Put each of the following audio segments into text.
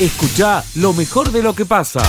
Escucha lo mejor de lo que pasa.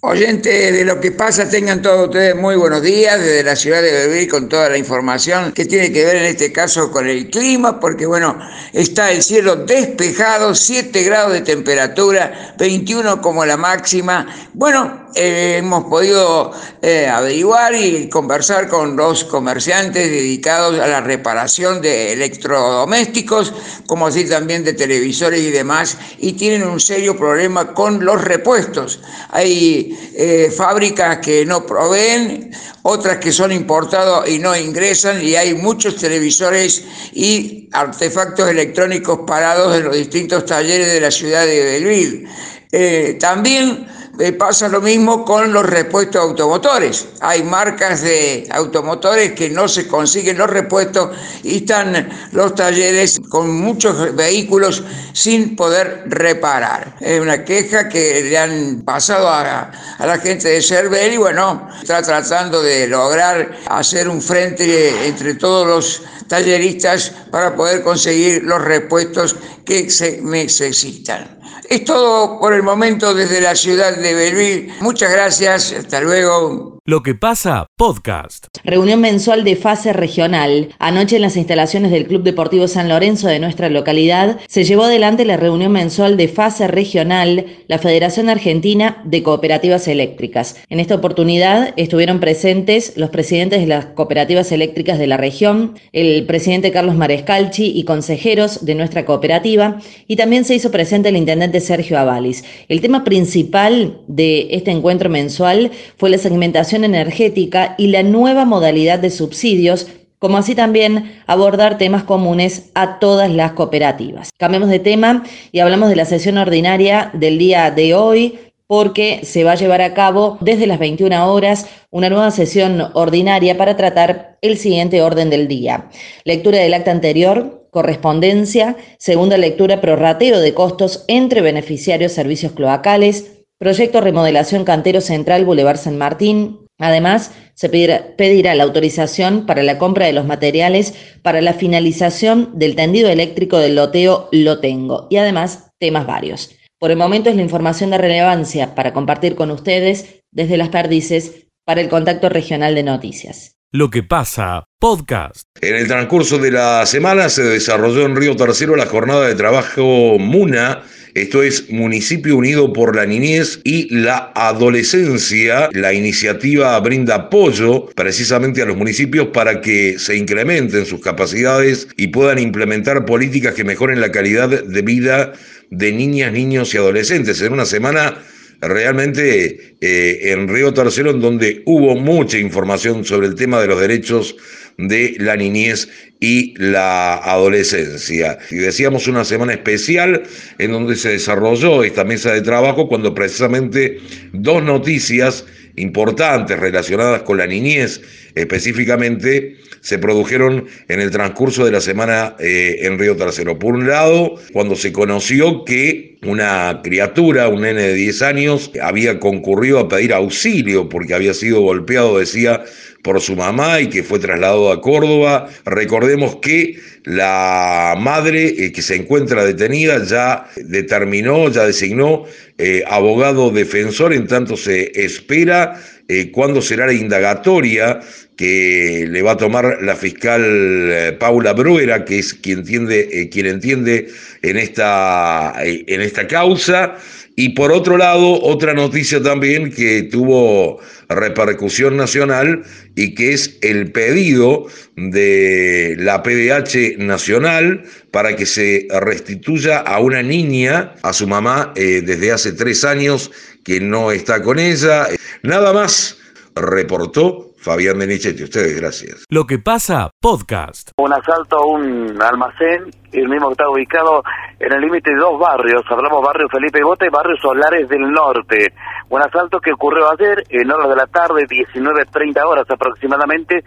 Oyentes de lo que pasa, tengan todos ustedes muy buenos días desde la ciudad de Belville con toda la información que tiene que ver en este caso con el clima, porque bueno, está el cielo despejado, 7 grados de temperatura, 21 como la máxima. Bueno, hemos podido eh, averiguar y conversar con los comerciantes dedicados a la reparación de electrodomésticos, como así también de televisores y demás, y tienen un serio problema con los repuestos. Hay eh, fábricas que no proveen, otras que son importados y no ingresan, y hay muchos televisores y artefactos electrónicos parados en los distintos talleres de la ciudad de Belleville. Eh, también eh, pasa lo mismo con los repuestos automotores. Hay marcas de automotores que no se consiguen los repuestos y están los talleres con muchos vehículos sin poder reparar. Es una queja que le han pasado a, la gente de Cervel y bueno, está tratando de lograr hacer un frente entre todos los talleristas para poder conseguir los repuestos que se necesitan. Es todo por el momento desde la ciudad de Belleville. Muchas gracias, hasta luego. Lo que pasa, podcast. Reunión mensual de fase regional. Anoche en las instalaciones del Club Deportivo San Lorenzo de nuestra localidad se llevó adelante la reunión mensual de fase regional, la Federación Argentina de Cooperativas Eléctricas. En esta oportunidad estuvieron presentes los presidentes de las cooperativas eléctricas de la región, el presidente Carlos Marescalchi y consejeros de nuestra cooperativa, y también se hizo presente el intendente Sergio Avalis. El tema principal de este encuentro mensual fue la segmentación energética y la nueva modalidad de subsidios como así también abordar temas comunes a todas las cooperativas. Cambiamos de tema y hablamos de la sesión ordinaria del día de hoy porque se va a llevar a cabo desde las 21 horas una nueva sesión ordinaria para tratar el siguiente orden del día. Lectura del acta anterior, correspondencia, segunda lectura prorrateo de costos entre beneficiarios servicios cloacales, Proyecto Remodelación Cantero Central Boulevard San Martín. Además, se pedirá, la autorización para la compra de los materiales para la finalización del tendido eléctrico del loteo Lo Tengo y además temas varios. Por el momento es la información de relevancia para compartir con ustedes desde las perdices para el contacto regional de noticias. Lo que pasa, podcast. En el transcurso de la semana se desarrolló en Río Tercero la jornada de trabajo MUNA esto es Municipio Unido por la Niñez y la Adolescencia. La iniciativa brinda apoyo precisamente a los municipios para que se incrementen sus capacidades y puedan implementar políticas que mejoren la calidad de vida de niñas, niños y adolescentes. En una semana realmente eh, en Río Tercero, en donde hubo mucha información sobre el tema de los derechos de la niñez y la adolescencia. Y decíamos una semana especial en donde se desarrolló esta mesa de trabajo cuando precisamente dos noticias importantes relacionadas con la niñez específicamente se produjeron en el transcurso de la semana eh, en Río Tercero. Por un lado, cuando se conoció que una criatura, un nene de 10 años, había concurrido a pedir auxilio porque había sido golpeado, decía, por su mamá y que fue trasladado a Córdoba. Recordemos que la madre eh, que se encuentra detenida ya determinó, ya designó eh, abogado defensor, en tanto se espera eh, cuándo será la indagatoria que le va a tomar la fiscal Paula Bruera, que es quien entiende, quien entiende en, esta, en esta causa. Y por otro lado, otra noticia también que tuvo repercusión nacional y que es el pedido de la PDH nacional para que se restituya a una niña, a su mamá, eh, desde hace tres años que no está con ella. Nada más reportó Fabián Benichetti, ustedes, gracias. Lo que pasa, podcast. Un asalto a un almacén, el mismo que está ubicado en el límite de dos barrios, hablamos barrio Felipe Gota y barrio Solares del Norte. Un asalto que ocurrió ayer en horas de la tarde, 19.30 horas aproximadamente,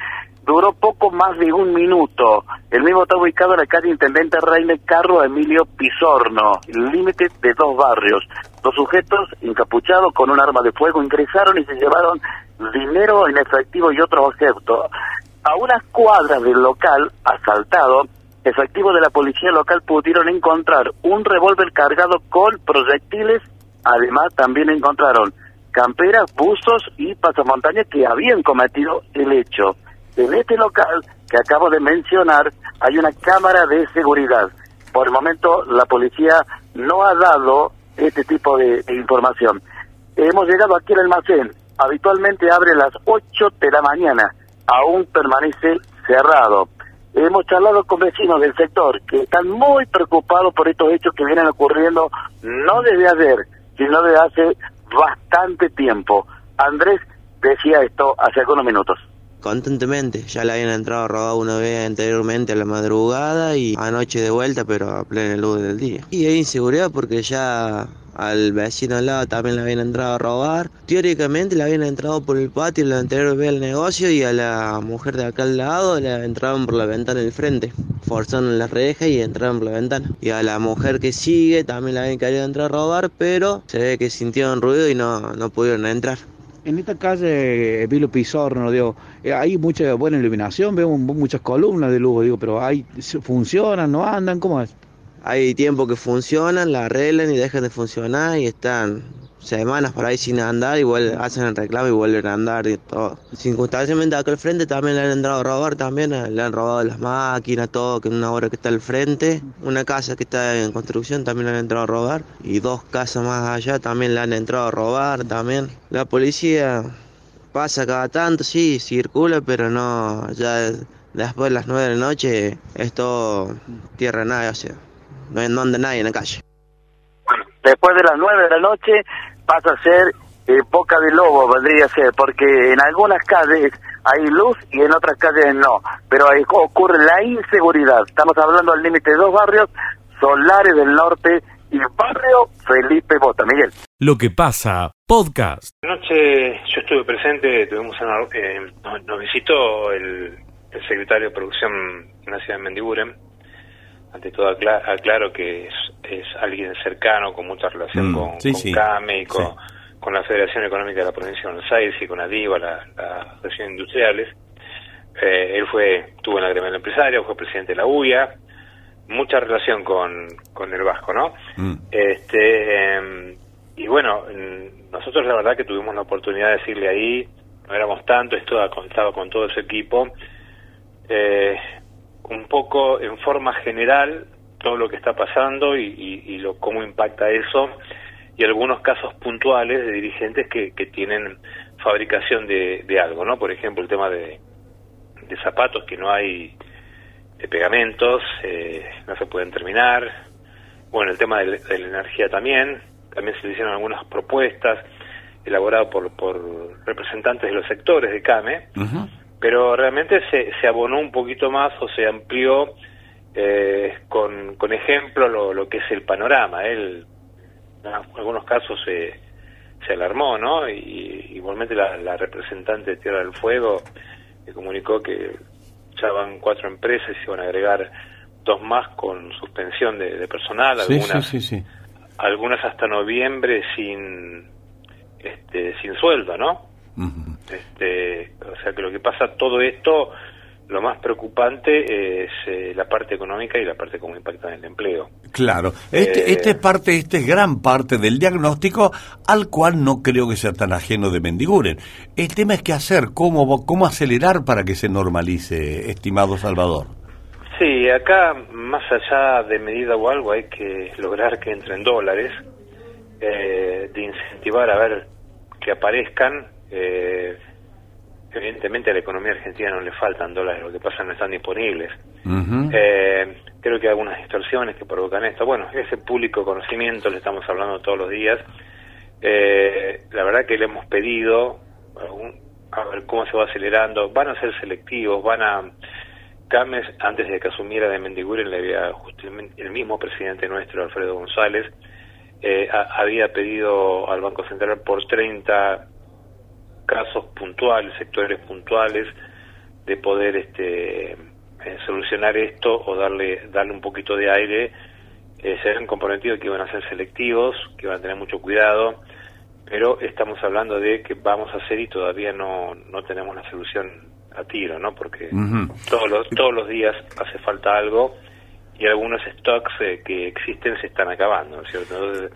duró poco más de un minuto. El mismo está ubicado en la calle Intendente Reine Carro Emilio Pisorno, límite de dos barrios. Dos sujetos encapuchados con un arma de fuego ingresaron y se llevaron dinero en efectivo y otros objetos. A unas cuadras del local asaltado efectivos de la policía local pudieron encontrar un revólver cargado con proyectiles, además también encontraron camperas, buzos y pasamontañas que habían cometido el hecho. En este local que acabo de mencionar hay una cámara de seguridad. Por el momento la policía no ha dado este tipo de, información. Hemos llegado aquí al almacén. Habitualmente abre a las 8 de la mañana. Aún permanece cerrado. Hemos charlado con vecinos del sector que están muy preocupados por estos hechos que vienen ocurriendo no desde ayer, sino desde hace bastante tiempo. Andrés decía esto hace algunos minutos constantemente. Ya le habían entrado robado una vez anteriormente a la madrugada y anoche de vuelta, pero a plena luz del día. Y hay inseguridad porque ya al vecino al lado también le habían entrado a robar. Teóricamente le habían entrado por el patio la anterior vez negocio y a la mujer de acá al lado le entraban por la ventana del frente. Forzaron la reja y entraron por la ventana. Y a la mujer que sigue también le habían querido entrar a robar, pero se ve que sintieron ruido y no, no pudieron entrar. En esta calle, Vilo Pizorno, digo, eh, hay mucha buena iluminación, vemos muchas columnas de luz, digo, pero hay, ¿funcionan, no andan? ¿Cómo es? Hay tiempo que funcionan, la arreglan y dejan de funcionar y están semanas por ahí sin andar, igual hacen el reclamo y vuelven a andar y todo. Circunstancialmente acá al frente también le han entrado a robar también, eh, le han robado las máquinas, todo, que en una hora que está al frente, una casa que está en construcción también le han entrado a robar y dos casas más allá también le han entrado a robar también. La policía pasa cada tanto, sí, circula, pero no, ya después de las nueve de la noche es todo tierra nadie, o sea, no, no anda nadie en la calle. Después de las nueve de la noche pasa a ser eh, boca de lobo, vendría a ser, porque en algunas calles hay luz y en otras calles no, pero ahí ocurre la inseguridad. Estamos hablando al límite de dos barrios, Solares del Norte y barrio Felipe Bota. Miguel. Lo que pasa, podcast. Anoche yo estuve presente, tuvimos eh, nos, visitó el, secretario de Producción Nacional de Mendiguren. Ante todo aclaro que es es alguien cercano, con mucha relación mm, con, CAME y con, la Federación Económica de la Provincia de Buenos Aires y con ADIVA, las la Asociación Industriales. Eh, él fue, tuvo en la gremia empresario, fue presidente de la UIA, mucha relación con, con el Vasco, ¿no? Mm. Este, em, y bueno, nosotros la verdad que tuvimos la oportunidad de decirle ahí, no éramos tanto, estaba con todo su equipo, eh, un poco en forma general todo lo que está pasando y, lo, cómo impacta eso y algunos casos puntuales de dirigentes que, que tienen fabricación de, algo, ¿no? Por ejemplo, el tema de, de zapatos, que no hay de pegamentos, eh, no se pueden terminar. Bueno, el tema de, la energía también, también se hicieron algunas propuestas elaboradas por, por representantes de los sectores de CAME, pero realmente se, se abonó un poquito más o se amplió eh, con, con ejemplo lo, lo, que es el panorama. Él, en algunos casos se, se alarmó, ¿no? Y igualmente la, representante de Tierra del Fuego me comunicó que ya van cuatro empresas y se van a agregar dos más con suspensión de, personal, algunas, algunas hasta noviembre sin este sin sueldo, ¿no? Este, o sea que lo que pasa todo esto lo más preocupante es eh, la parte económica y la parte cómo impacta en el empleo. Claro, este, eh, este, es parte, este es gran parte del diagnóstico al cual no creo que sea tan ajeno de Mendiguren. El tema es qué hacer, cómo, cómo acelerar para que se normalice, estimado Salvador. Sí, acá más allá de medida o algo hay que lograr que entren dólares, eh, de incentivar a ver que aparezcan. Eh, evidentemente a la economía argentina no le faltan dólares, lo que pasa no están disponibles. Eh, creo que hay algunas distorsiones que provocan esto. Bueno, ese público conocimiento le estamos hablando todos los días. Eh, la verdad que le hemos pedido a ver cómo se va acelerando. Van a ser selectivos, van a... Cames, antes de que asumiera de Mendiguren, le había justamente el mismo presidente nuestro, Alfredo González, eh, había pedido al Banco Central por 30 casos puntuales, sectores puntuales, de poder este, eh, solucionar esto o darle, darle un poquito de aire, eh, se han comprometido que iban a ser selectivos, que iban a tener mucho cuidado, pero estamos hablando de que vamos a hacer y todavía no, no tenemos la solución a tiro, ¿no? Porque todos, los, todos los días hace falta algo y algunos stocks eh, que existen se están acabando, ¿no es cierto? Entonces,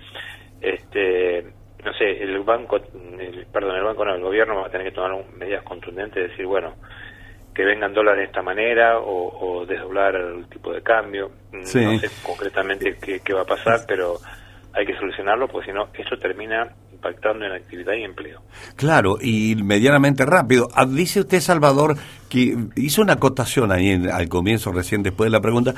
este, no sé, el banco, el, perdón, el banco no, el gobierno va a tener que tomar medidas contundentes, de decir, bueno, que vengan dólares de esta manera o, o desdoblar el tipo de cambio. No sé concretamente qué, qué va a pasar, pero hay que solucionarlo, porque si no, eso termina impactando en actividad y empleo. Claro, y medianamente rápido. Ah, dice usted, Salvador, que hizo una acotación ahí al comienzo, recién después de la pregunta,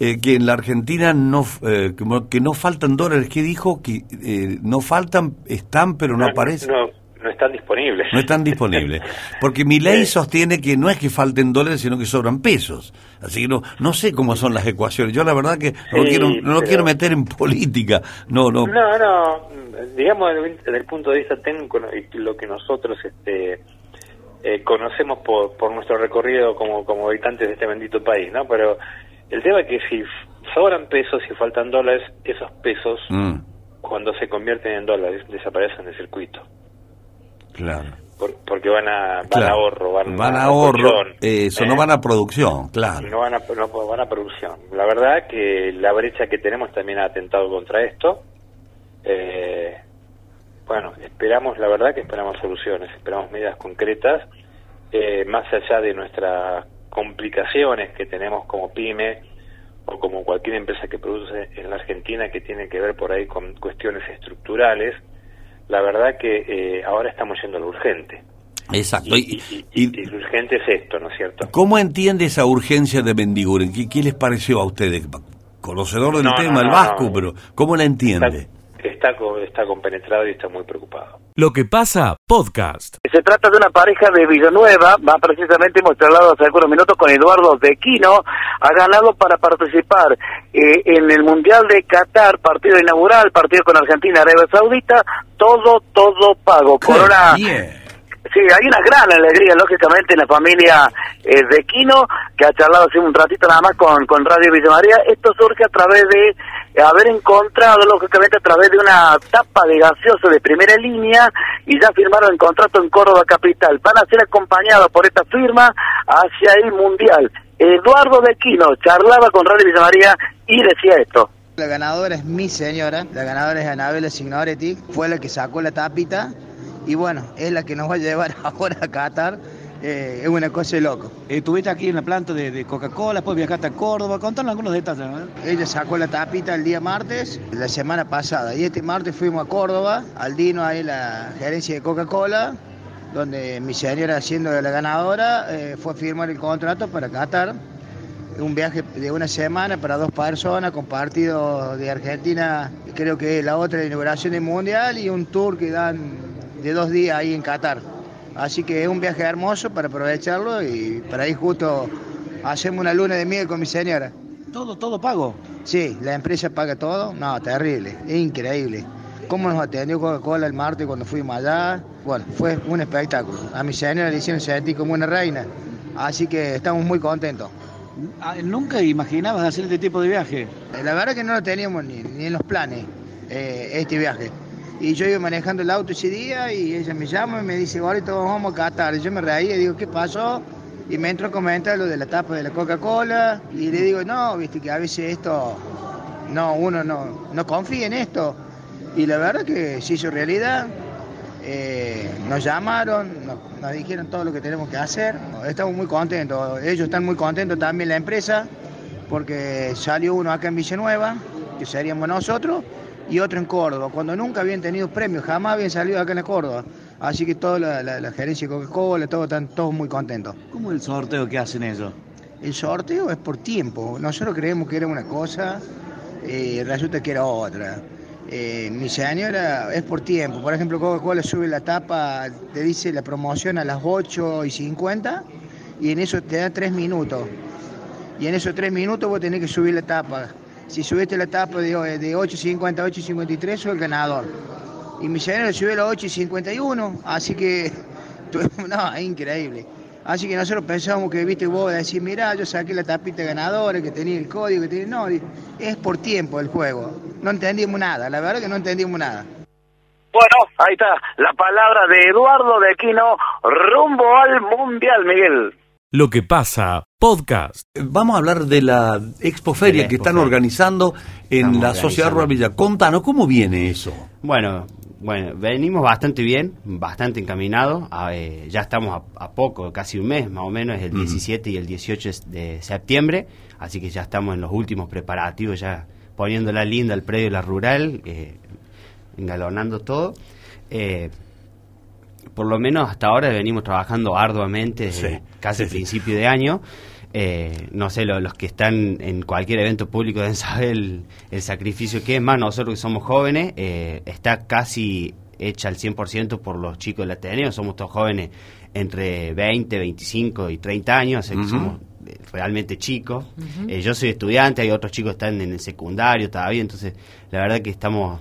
eh, que en la Argentina no eh, que no faltan dólares. ¿Qué dijo? Que eh, no faltan, están, pero no, aparecen. No, no están disponibles. No están disponibles. Porque mi ley sostiene que no es que falten dólares, sino que sobran pesos. Así que no, no sé cómo son las ecuaciones. Yo la verdad que no, quiero, no lo quiero meter en política. No, no. No, no. Digamos, desde el punto de vista técnico, lo que nosotros este, eh, conocemos por, por nuestro recorrido como, como habitantes de este bendito país, ¿no? Pero el tema es que si sobran pesos y faltan dólares, esos pesos, mm. cuando se convierten en dólares, desaparecen del circuito. Claro. porque van a, van a ahorro, van, van a, ahorro, eso, no ¿eh? van a producción, claro. No van a, no van a producción. La verdad que la brecha que tenemos también ha atentado contra esto. Eh, bueno, esperamos, la verdad que esperamos soluciones, esperamos medidas concretas, eh, más allá de nuestras complicaciones que tenemos como pyme o como cualquier empresa que produce en la Argentina que tiene que ver por ahí con cuestiones estructurales la verdad que eh, ahora estamos yendo a lo urgente. Exacto. Y, lo urgente es esto, ¿no es cierto? ¿Cómo entiende esa urgencia de Bendiguren? ¿Qué, les pareció a ustedes? Conocedor del tema, el vasco, pero ¿cómo la entiende? Está, está compenetrado y está muy preocupado. Lo que pasa, podcast. Se trata de una pareja de Villanueva, va precisamente hemos charlado hace algunos minutos con Eduardo Dequino, ha ganado para participar eh, en el Mundial de Qatar, partido inaugural, partido con Argentina, Arabia Saudita, todo, todo pago. Por una... Sí, hay una gran alegría, lógicamente, en la familia eh, de Quino, que ha charlado hace un ratito nada más con, con Radio Villa María. Esto surge a través de haber encontrado, lógicamente, a través de una tapa de gaseoso de primera línea y ya firmaron el contrato en Córdoba Capital. Van a ser acompañados por esta firma hacia el Mundial. Eduardo de Quino charlaba con Radio Villa María y decía esto. La ganadora es mi señora, la ganadora es Anabela Signoretti, fue la que sacó la tapita y bueno, es la que nos va a llevar ahora a Qatar. Eh, es una cosa de loco. Estuviste aquí en la planta de, Coca-Cola, después viajaste a Córdoba, contanos algunos detalles. Ella sacó la tapita el día martes, la semana pasada, y este martes fuimos a Córdoba, al Dino, ahí la gerencia de Coca-Cola, donde mi señora, siendo la ganadora, eh, fue a firmar el contrato para Qatar. Un viaje de una semana para dos personas, con partido de Argentina, creo que la otra inauguración del Mundial, y un tour que dan de dos días ahí en Qatar. Así que es un viaje hermoso para aprovecharlo y para ir justo hacemos una luna de miel con mi señora. ¿Todo, todo pago? Sí, la empresa paga todo. No, terrible, es increíble. ¿Cómo nos atendió Coca-Cola el martes cuando fuimos allá? Bueno, fue un espectáculo. A mi señora le hicieron sentir como una reina. Así que estamos muy contentos. Ah, ¿Nunca imaginabas hacer este tipo de viaje? La verdad que no lo teníamos ni, en los planes, eh, este viaje. Y yo iba manejando el auto ese día y ella me llama y me dice, ahorita vamos a Qatar. Yo me reí y digo, ¿qué pasó? Y me entro a comentar lo de la tapa de la Coca-Cola y le digo, no, viste que a veces esto, no, uno no, no confía en esto. Y la verdad que se hizo realidad. Eh, nos llamaron, nos, dijeron todo lo que tenemos que hacer. Estamos muy contentos. Ellos están muy contentos también, la empresa, porque salió uno acá en Villanueva, que seríamos nosotros, y otro en Córdoba, cuando nunca habían tenido premios, jamás habían salido acá en Córdoba. Así que toda la, gerencia de Coca-Cola, todos están todos muy contentos. ¿Cómo es el sorteo que hacen ellos? El sorteo es por tiempo. Nosotros creemos que era una cosa, eh, resulta que era otra. Eh, mi señora es por tiempo. Por ejemplo, Coca-Cola sube la tapa, te dice la promoción a las 8 y 50 y en eso te da 3 minutos. Y en esos 3 minutos vos tenés que subir la tapa si subiste la etapa de, de 8.50 a 8.53, soy el ganador. Y mi señor subió a 8.51, así que, no, es increíble. Así que nosotros pensamos que, viste, vos decís, mira, yo saqué la tapita ganadora, que tenía el código, que tenía... No, es por tiempo el juego. No entendimos nada, la verdad que no entendimos nada. Bueno, ahí está la palabra de Eduardo de Aquino rumbo al Mundial, Miguel. Lo que pasa podcast. Vamos a hablar de la expoferia De la que están organizando en Estamos la Sociedad. Rural Villa. Contanos, ¿cómo viene eso? Bueno, bueno, venimos bastante bien, bastante encaminados. a, eh, ya estamos a, a poco, casi un mes más o menos, es el 17 y el 18 de septiembre, así que ya estamos en los últimos preparativos, ya poniéndola linda al predio de la rural, eh, engalonando todo. Eh, por lo menos hasta ahora venimos trabajando arduamente desde Sí, casi sí, sí. principio de año. Eh, no sé, lo- los que están en cualquier evento público deben saber el, el sacrificio que es, más nosotros que somos jóvenes, eh, está casi hecha al 100% por los chicos del Ateneo, somos todos jóvenes entre 20, 25 y 30 años, así que somos eh, realmente chicos. Eh, yo soy estudiante, hay otros chicos que están en el secundario todavía, entonces la verdad que estamos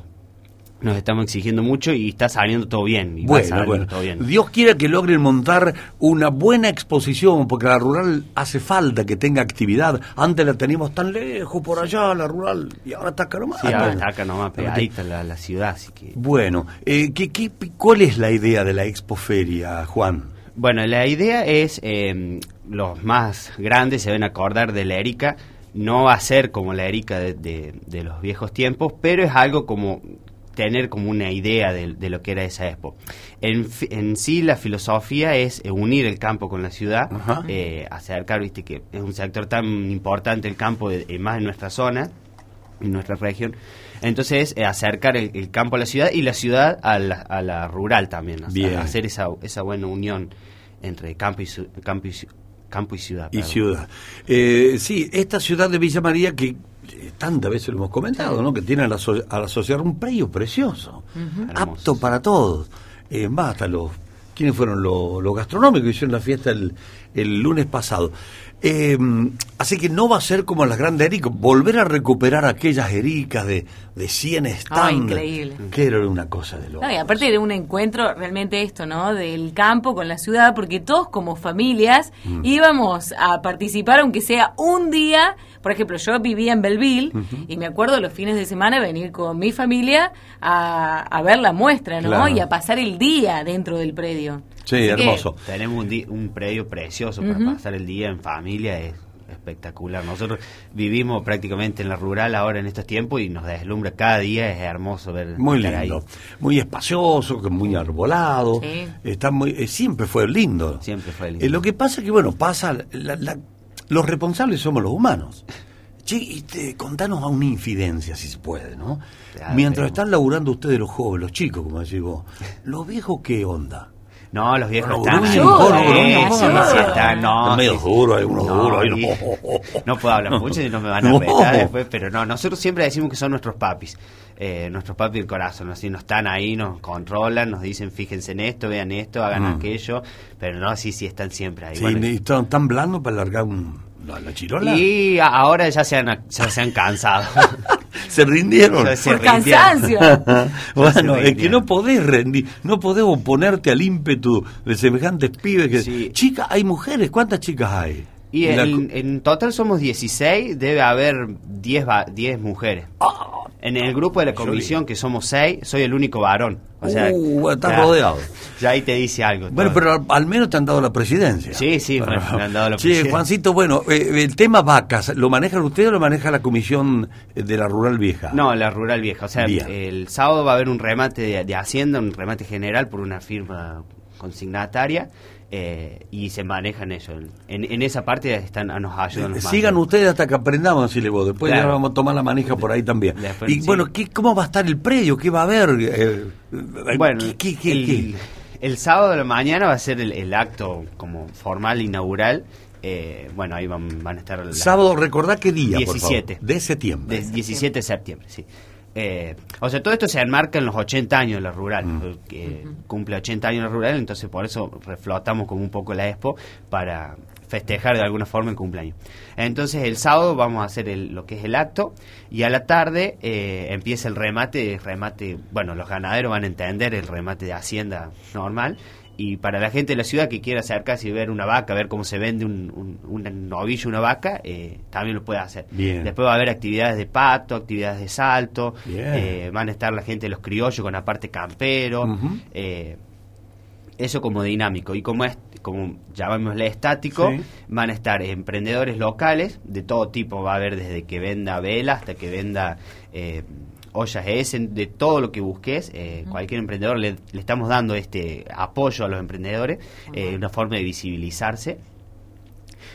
nos estamos exigiendo mucho y está saliendo todo bien. y Bueno, saliendo bueno. todo bien. Dios quiera que logren montar una buena exposición, porque la rural hace falta que tenga actividad. Antes la teníamos tan lejos por allá, la rural, y ahora está acá nomás. Sí, ahora está acá nomás pegadita la, la ciudad, así que... Bueno, eh, ¿qué, qué, ¿cuál es la idea de la expoferia, Juan? Bueno, la idea es, eh, los más grandes se a acordar de la Erika, no va a ser como la Erika de, de- de los viejos tiempos, pero es algo como tener como una idea de, de lo que era esa expo. En, en sí la filosofía es eh, unir el campo con la ciudad, eh, acercar, viste que es un sector tan importante el campo, de- eh, más en nuestra zona, en nuestra región. Entonces, eh, acercar el, el campo a la ciudad y la ciudad a la, a la rural también. hacer esa, esa buena unión entre campo y, su- campo y, ci- campo y ciudad. Y perdón. ciudad. Eh, sí, esta ciudad de Villa María que tantas veces lo hemos comentado, ¿no? Que tiene a la, so- a la sociedad un predio precioso, apto para todos. Eh, más hasta los... ¿Quiénes fueron los, los gastronómicos que hicieron la fiesta el, el lunes pasado? Eh, así que no va a ser como las grandes ericas, volver a recuperar aquellas ericas de, de 100 Ah, stands. increíble. Que era una cosa de loco. No, y aparte de un encuentro realmente esto, ¿no? Del campo con la ciudad, porque todos como familias Mm. íbamos a participar, aunque sea un día. Por ejemplo, yo vivía en Belleville y me acuerdo los fines de semana venir con mi familia a, a ver la muestra, ¿no? Claro. Y a pasar el día dentro del predio. Sí, Así hermoso. Tenemos un, un predio precioso para pasar el día en familia, es espectacular. Nosotros vivimos prácticamente en la rural ahora en estos tiempos y nos deslumbra cada día, es hermoso ver Muy ahí. lindo, muy espacioso, que muy arbolado, Sí. está muy, eh, siempre fue lindo. Siempre fue lindo. Eh, lo que pasa es que, bueno, pasa, la- la- los responsables somos los humanos. Che, y te- contanos a una infidencia, si se puede, ¿no? Claro, Mientras pero- están laburando ustedes los jóvenes, los chicos, como decís vos, ¿los viejos qué onda? No, los viejos Bueno, están. no, Están medio duros, No puedo hablar mucho y no me van a retar después, pero no, nosotros siempre decimos que son nuestros papis. eh, nuestros papis del corazón, así nos están ahí, nos controlan, nos dicen fíjense en esto, vean esto, hagan Mm. aquello, pero no, sí, sí están siempre ahí. Sí, Bueno, y están tan blandos para largar un, la, la chirola. y ahora ya se han, ya se han cansado. se rindieron. Por cansancio. bueno, es que no podés rendir, no podés oponerte al ímpetu de semejantes pibes que... Chicas, hay mujeres, ¿cuántas chicas hay? Y En la en, en total somos 16, debe haber 10, va- 10 mujeres. En el grupo de la comisión, que somos 6, soy el único varón. O sea, Uh, estás ya- rodeado. Ya ahí te dice algo. Bueno, todo. pero al, al menos te han dado la presidencia. Sí, sí, bueno, me han dado la presidencia. Juancito, bueno, eh, el tema vacas, ¿lo manejan ustedes o lo maneja la comisión de la Rural Vieja? No, la rural vieja. O sea, Bien. el sábado va a haber un remate de, de Hacienda, un remate general por una firma consignataria. Eh, y se manejan eso. En, en esa parte están, nos ayudan los Sigan mandos. ustedes hasta que aprendamos, decirle vos. Después Claro. ya vamos a tomar la manija por ahí también. Después, y sí. bueno, ¿qué, ¿cómo va a estar el predio? ¿Qué va a haber? Eh, eh, Bueno, ¿qué- qué- qué- el, sábado de la mañana va a ser el, el acto como formal inaugural. Eh, bueno, ahí van, van a estar... Sábado, recordá qué día, por favor. 17. De septiembre. De 17 de septiembre, sí. Eh, o sea, todo esto se enmarca en los 80 años de la rural, que cumple 80 años la rural, entonces por eso reflotamos como un poco la expo para festejar de alguna forma el cumpleaños. Entonces el sábado vamos a hacer el- lo que es el acto y a la tarde eh, empieza el remate, remate, bueno, los ganaderos van a entender el remate de hacienda normal y para la gente de la ciudad que quiera acercarse y ver una vaca, ver cómo se vende un, un, un novillo, una vaca, eh, también lo puede hacer. Bien. Después va a haber actividades de pato, actividades de salto, eh, van a estar la gente de los criollos con la parte campero. Eh, Eso como dinámico. Y como es, como llamémosle estático, Sí. van a estar emprendedores locales de todo tipo. Va a haber desde que venda vela hasta que venda eh, ollas Essen, de todo lo que busques. eh, Cualquier emprendedor le, le estamos dando este apoyo a los emprendedores, eh, una forma de visibilizarse.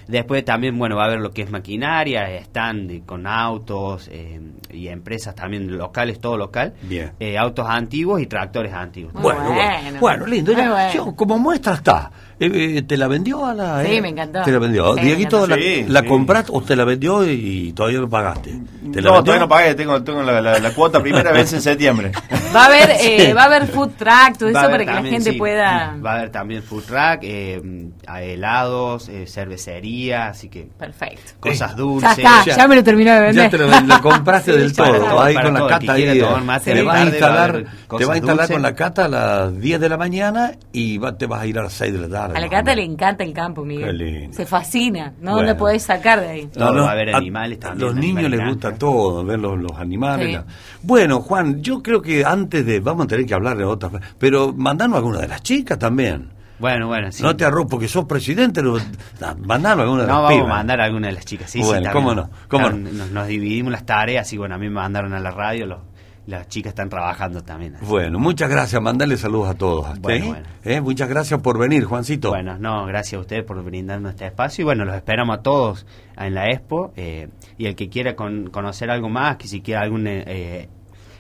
Después también, bueno, va a haber lo que es maquinaria, stand con autos eh, y empresas también locales, todo local. Bien. Eh, autos antiguos y tractores antiguos. Bueno, bueno, bueno, lindo. Ya- bueno. yo, como muestra está. Eh, eh, ¿Te la vendió a la.? Sí, eh? me encantó. ¿Te la vendió? Sí, Dieguito. ¿la, Sí, la sí. compraste o te la vendió y todavía no pagaste? ¿Te la No, vendió? todavía no pagué, tengo, tengo la, la- la cuota primera vez en septiembre. Va a haber, eh, va a haber food track, todo Va eso para que la gente sí, pueda... Va a haber también food truck, eh, a helados, eh, cervecería, así que Perfecto. cosas Ya dulces. está, ya, me lo terminó de vender. Ya te la compraste Sí, del todo, todo, ahí para con la cata ahí. te va a tarde, va a instalar, te va a instalar con la cata a las 10 de la mañana y va- te vas a ir a las 6 de la tarde. A la más o Cata le encanta el campo, Miguel. Qué lindo. Se fascina, no Bueno. podés sacar de ahí. Todo, va a haber animales a también, Los niños les gusta todo, ver los, los animales. Sí. la- Bueno, Juan, yo creo que antes de. Vamos a tener que hablar de otras. Pero mandanos alguna de las chicas también. Bueno, bueno, sí. No te arrojo porque sos presidente. Lo, da- mandanos alguna de No, las vamos pibas. a mandar a alguna de las chicas. Sí, sí, Bueno, cómo no, cómo Claro, Nos, nos dividimos las tareas y bueno, a mí me mandaron a la radio, los- las chicas están trabajando también. Bueno, muchas gracias. Mandarle saludos a todos. Bueno, ¿eh? bueno. ¿Eh? Muchas gracias por venir, Juancito. Bueno, no, gracias a ustedes por brindarnos este espacio y bueno, los esperamos a todos en la Expo eh, y el que quiera con- conocer algo más, que si quiera algún eh, eh,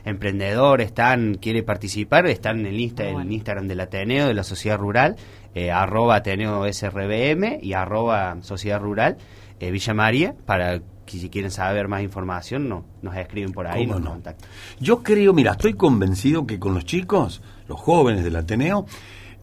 emprendedor, están quiere participar, están en el, Insta, en el Instagram del Ateneo, de la Sociedad Rural, eh, arroba Ateneo SRBM y arroba Sociedad Rural eh, Villa María, para que si quieren saber más información no, nos escriben por ahí, ¿Cómo nos no? contactan. Yo creo, mira, estoy convencido que con los chicos, los jóvenes del Ateneo,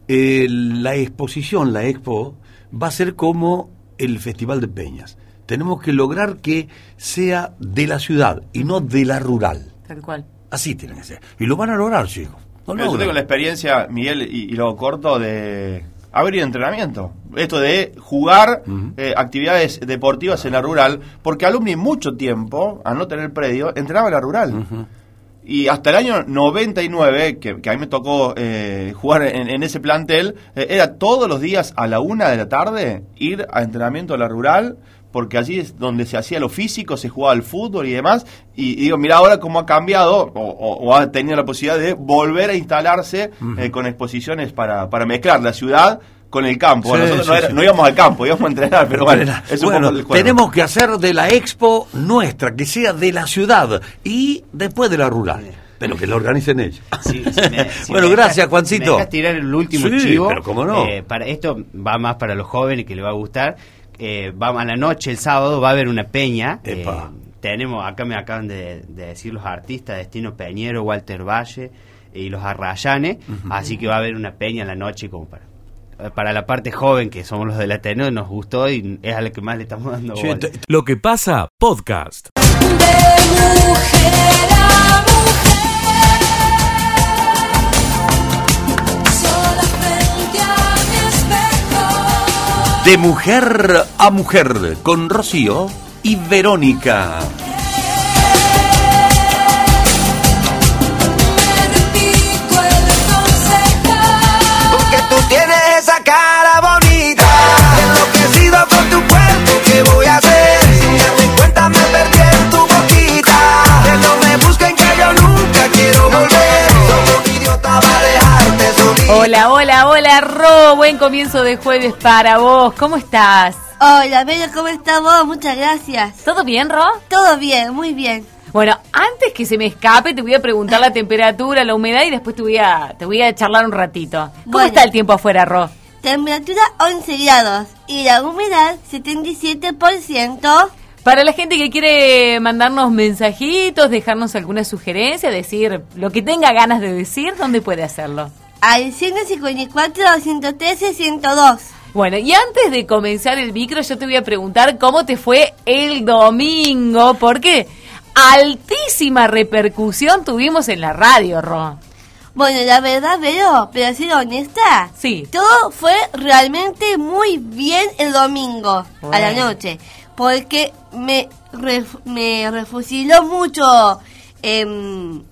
eh, la exposición, la expo, va a ser como el Festival de Peñas. Tenemos que lograr que sea de la ciudad y no de la rural. Tal cual. Así tiene que ser. Y lo van a lograr, chicos. Yo tengo la experiencia, Miguel, y, y lo corto de haber ido a entrenamiento. Esto de jugar eh, actividades deportivas en la rural, porque alumni mucho tiempo, al no tener predio, entrenaba en la rural. Y hasta el año 99, que, que a mí me tocó eh, jugar en, en ese plantel, eh, era todos los días a la una de la tarde ir a entrenamiento a la rural, porque allí es donde se hacía lo físico, se jugaba al fútbol y demás. Y, y digo, mira ahora cómo ha cambiado o, o- o ha tenido la posibilidad de volver a instalarse eh, con exposiciones para, para mezclar la ciudad con el campo. Bueno, Sí, nosotros sí, no, era- sí. no íbamos al campo, íbamos a entrenar, pero bueno, es un Bueno, poco el juego. tenemos que hacer de la expo nuestra, que sea de la ciudad y después de la rural. Pero que lo organicen ellos. Sí, si me- si bueno, me gracias, dejas- Juancito. si me dejas tirar el último Sí, chivo. pero cómo no. eh, para esto va más para los jóvenes que les va a gustar. Eh, vamos a la noche, el sábado, va a haber una peña. eh, tenemos, acá me acaban de, de decir los artistas, Destino Peñero, Walter Valle y los Arrayanes. Así que va a haber una peña en la noche como para para la parte joven que somos los del Ateneo nos gustó y es a la que más le estamos dando Che, Lo que pasa, podcast. De mujer a mujer, con Rocío y Verónica. Hola, Ro. Buen comienzo de jueves para vos. ¿Cómo estás? Hola, Bella, ¿cómo estás vos? Muchas gracias. ¿Todo bien, Ro? Todo bien, muy bien. Bueno, antes que se me escape, te voy a preguntar la temperatura, la humedad y después te voy a, te voy a charlar un ratito. ¿Cómo Bueno. está el tiempo afuera, Ro? Temperatura 11 grados y la humedad 77%. Para la gente que quiere mandarnos mensajitos, dejarnos alguna sugerencia, decir lo que tenga ganas de decir, ¿dónde puede hacerlo? Al 154, 113, 102. Bueno, y antes de comenzar el micro, yo te voy a preguntar cómo te fue el domingo, porque altísima repercusión tuvimos en la radio, Ro. Bueno, la verdad, Vero, pero ser honesta, Sí. todo fue realmente muy bien el domingo a la noche, porque me, ref- me refusiló mucho em,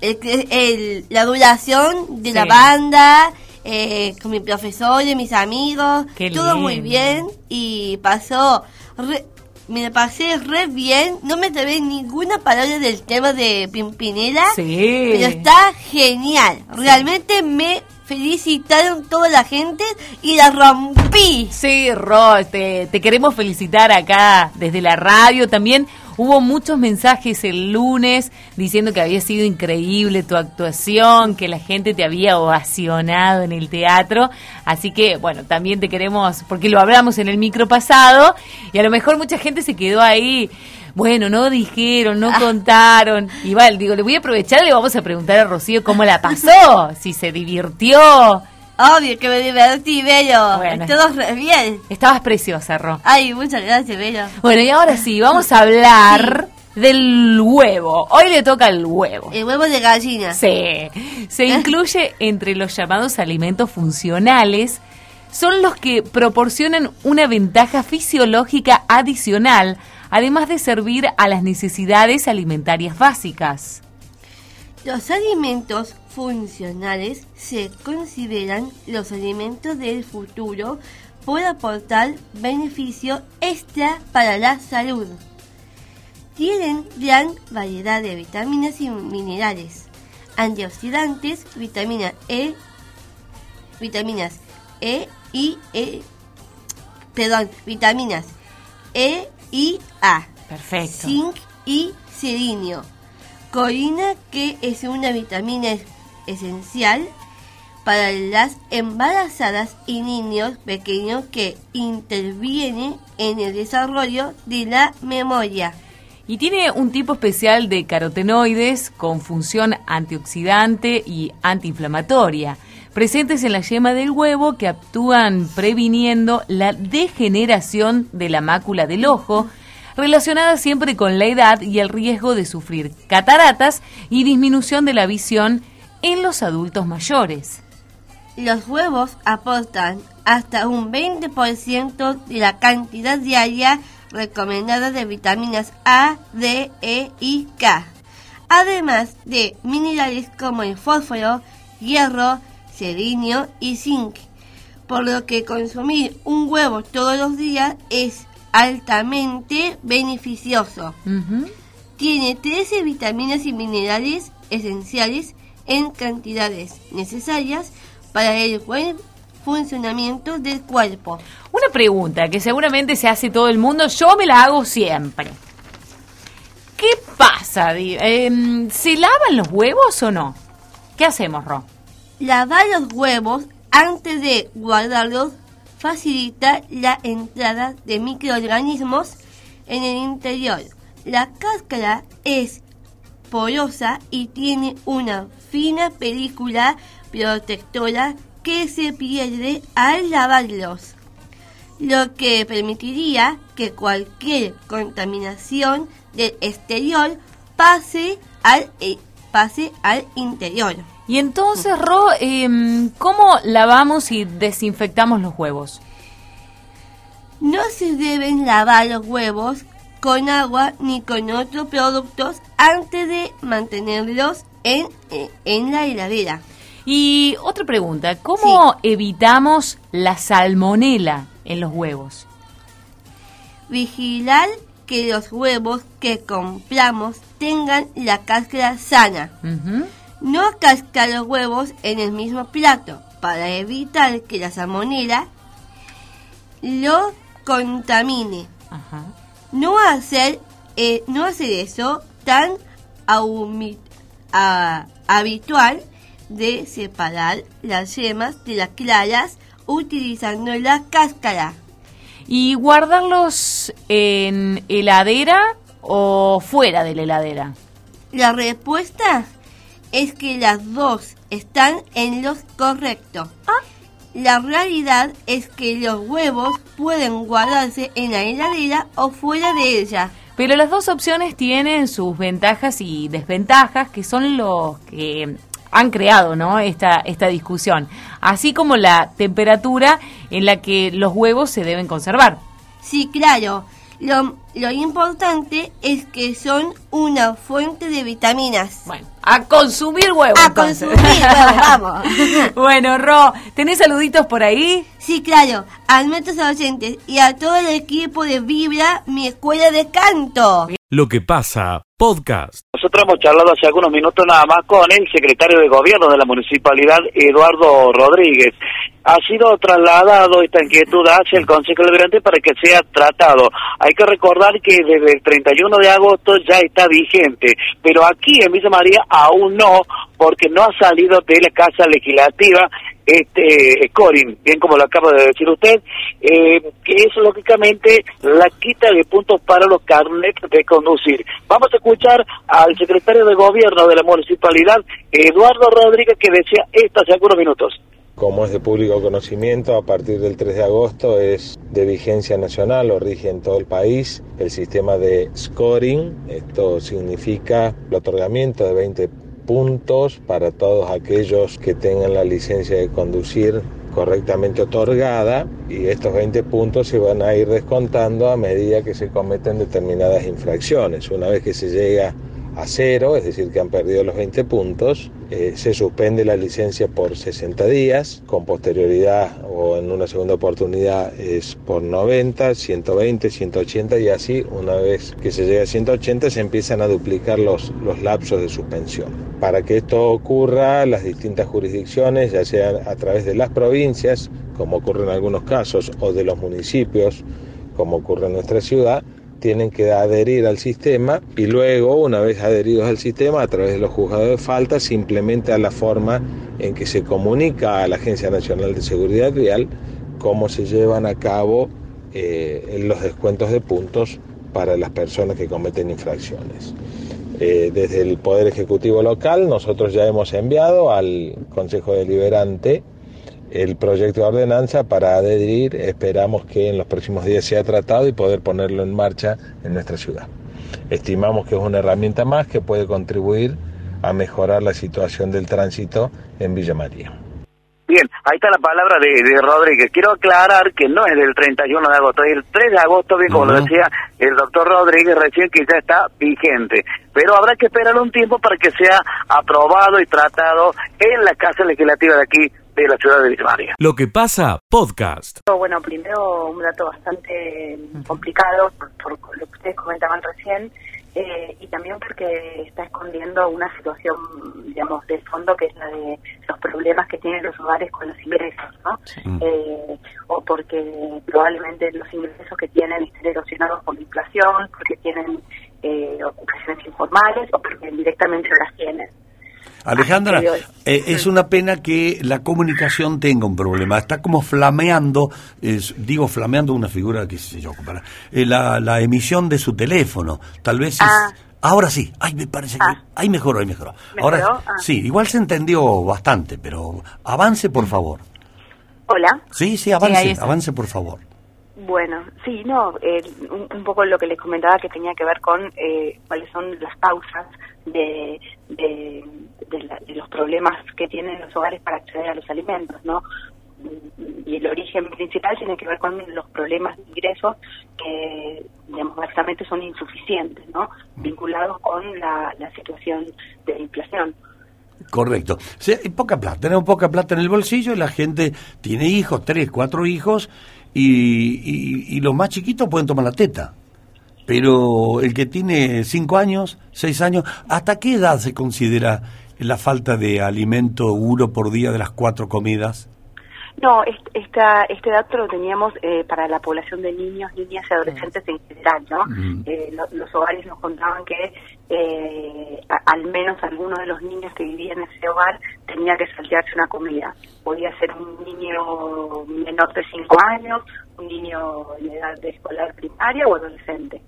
el- el- la duración de la banda eh, con mi profesor y mis amigos. Qué todo muy bien y pasó. re- me pasé re bien. No me trabé ninguna palabra del tema de Pimpinela. Sí. Pero está genial. Realmente me felicitaron toda la gente y la rompí. Sí, Ro, te, te queremos felicitar acá desde la radio. También hubo muchos mensajes el lunes diciendo que había sido increíble tu actuación, que la gente te había ovacionado en el teatro. Así que, bueno, también te queremos, porque lo hablamos en el micro pasado y a lo mejor mucha gente se quedó ahí. Bueno, no dijeron, no contaron. Igual, digo, le voy a aprovechar y le vamos a preguntar a Rocío cómo la pasó, si se divirtió. Obvio que me divertí, Bello. Bueno. Todo re bien. Estabas preciosa, Ro. Ay, muchas gracias, Bello. Bueno, y ahora sí, vamos a hablar del huevo. Hoy le toca el huevo. El huevo de gallina. Sí. Se incluye entre los llamados alimentos funcionales. Son los que proporcionan una ventaja fisiológica adicional, además de servir a las necesidades alimentarias básicas. Los alimentos funcionales se consideran los alimentos del futuro por aportar beneficio extra para la salud. Tienen gran variedad de vitaminas y minerales, antioxidantes, vitamina E, vitaminas E y E, perdón, vitaminas E y A. Perfecto. Zinc y selenio. Colina, que es una vitamina esencial para las embarazadas y niños pequeños que interviene en el desarrollo de la memoria. Y tiene un tipo especial de carotenoides con función antioxidante y antiinflamatoria, presentes en la yema del huevo que actúan previniendo la degeneración de la mácula del ojo, relacionada siempre con la edad y el riesgo de sufrir cataratas y disminución de la visión en los adultos mayores. Los huevos aportan hasta un 20% de la cantidad diaria recomendada de vitaminas A, D, E y K, además de minerales como el fósforo, hierro, selenio y zinc, por lo que consumir un huevo todos los días es altamente beneficioso. Tiene 13 vitaminas y minerales esenciales en cantidades necesarias para el buen funcionamiento del cuerpo. Una pregunta que seguramente se hace todo el mundo, yo me la hago siempre. ¿Qué pasa? Em, ¿Se lavan los huevos o no? ¿Qué hacemos, Ro? Lavar los huevos antes de guardarlos facilita la entrada de microorganismos en el interior. La cáscara es porosa y tiene una fina película protectora que se pierde al lavarlos, lo que permitiría que cualquier contaminación del exterior pase al, eh, pase al interior. Y entonces, Ro, em, ¿cómo lavamos y desinfectamos los huevos? No se deben lavar los huevos con agua ni con otros productos antes de mantenerlos en, eh, en la heladera. Y otra pregunta, ¿cómo evitamos la salmonela en los huevos? Vigilar que los huevos que compramos tengan la cáscara sana. No cascar los huevos en el mismo plato para evitar que la salmonela lo contamine. No hacer eh, no hacer eso tan a- habitual de separar las yemas de las claras utilizando la cáscara. ¿Y guardarlos en heladera o fuera de la heladera? La respuesta es que las dos están en lo correcto. La realidad es que los huevos pueden guardarse en la heladera o fuera de ella. Pero las dos opciones tienen sus ventajas y desventajas, que son los que han creado ¿no? esta, esta discusión, así como la temperatura en la que los huevos se deben conservar. Sí, claro. Lo, lo importante es que son una fuente de vitaminas. Bueno, A consumir huevo. A entonces. consumir vamos. bueno, Ro, ¿tenés saluditos por ahí? Sí, claro, a nuestros oyentes y a todo el equipo de Vibra, mi escuela de canto. Lo que pasa, podcast. Nosotros hemos charlado hace algunos minutos nada más con el secretario de gobierno de la municipalidad, Eduardo Rodríguez. Ha sido trasladado esta inquietud hacia el Consejo Deliberante para que sea tratado. Hay que recordar que desde el 31 de agosto ya está vigente, pero aquí en Villa María aún no, porque no ha salido de la Casa Legislativa este scoring, bien como lo acaba de decir usted, eh, que es lógicamente la quita de puntos para los carnets de conducir. Vamos a escuchar al secretario de gobierno de la municipalidad, Eduardo Rodríguez, que decía esto hace algunos minutos. Como es de público conocimiento, a partir del 3 de agosto es de vigencia nacional o rige en todo el país el sistema de scoring. Esto significa el otorgamiento de 20 puntos para todos aquellos que tengan la licencia de conducir correctamente otorgada y estos 20 puntos se van a ir descontando a medida que se cometen determinadas infracciones. Una vez que se llega a cero, es decir, que han perdido los 20 puntos, eh, se suspende la licencia por 60 días, con posterioridad o en una segunda oportunidad es por 90, 120, 180 y así, una vez que se llega a 180, se empiezan a duplicar los, los lapsos de suspensión. Para que esto ocurra, las distintas jurisdicciones, ya sean a través de las provincias, como ocurre en algunos casos, o de los municipios, como ocurre en nuestra ciudad, tienen que adherir al sistema y luego, una vez adheridos al sistema, a través de los juzgados de falta, se implementa la forma en que se comunica a la Agencia Nacional de Seguridad Vial cómo se llevan a cabo eh, los descuentos de puntos para las personas que cometen infracciones. Eh, desde el Poder Ejecutivo local nosotros ya hemos enviado al Consejo Deliberante el proyecto de ordenanza para adherir. Esperamos que en los próximos días sea tratado y poder ponerlo en marcha en nuestra ciudad. Estimamos que es una herramienta más que puede contribuir a mejorar la situación del tránsito en Villa María. Bien, ahí está la palabra de, de Rodríguez. Quiero aclarar que no es del 31 de agosto, es el 3 de agosto, bien como lo decía el doctor Rodríguez recién, que ya está vigente. Pero habrá que esperar un tiempo para que sea aprobado y tratado en la Casa Legislativa de aquí, de la ciudad de María. Lo que pasa, podcast. Bueno, primero un dato bastante complicado por, por lo que ustedes comentaban recién eh, y también porque está escondiendo una situación, digamos, de fondo que es la de los problemas que tienen los hogares con los ingresos, ¿no? Eh, o porque probablemente los ingresos que tienen estén erosionados por la inflación, porque tienen eh, ocupaciones informales o porque directamente no las tienen. Alejandra, eh, es una pena que la comunicación tenga un problema. Está como flameando, digo flameando una figura, qué sé yo, para, eh, la, la emisión de su teléfono. Tal vez es- Ah. Ahora sí, ay, me parece que... Ahí mejoró, ahí mejoró. Ahora. Ah. sí, igual se entendió bastante, pero avance, por favor. Hola. Sí, sí, avance, avance, por favor. Bueno, sí, no, eh, un, un poco lo que les comentaba que tenía que ver con eh, cuáles son las causas de, de, de la- de los problemas que tienen los hogares para acceder a los alimentos, ¿no? Y el origen principal tiene que ver con los problemas de ingresos que, digamos, básicamente son insuficientes, ¿no? Vinculados con la, la situación de inflación. Correcto. O hay poca plata. Tenemos poca plata en el bolsillo y la gente tiene hijos, tres, cuatro hijos, y, y- y los más chiquitos pueden tomar la teta. Pero el que tiene cinco años, seis años, ¿hasta qué edad se considera la falta de alimento uno por día de las cuatro comidas? No, est- esta, este dato lo teníamos eh, para la población de niños, niñas y adolescentes en general, ¿no? Mm. Eh, lo- los hogares nos contaban que eh, a- al menos alguno de los niños que vivían en ese hogar tenía que saltearse una comida. Podía ser un niño menor de 5 años, un niño en edad de escolar primaria o adolescente.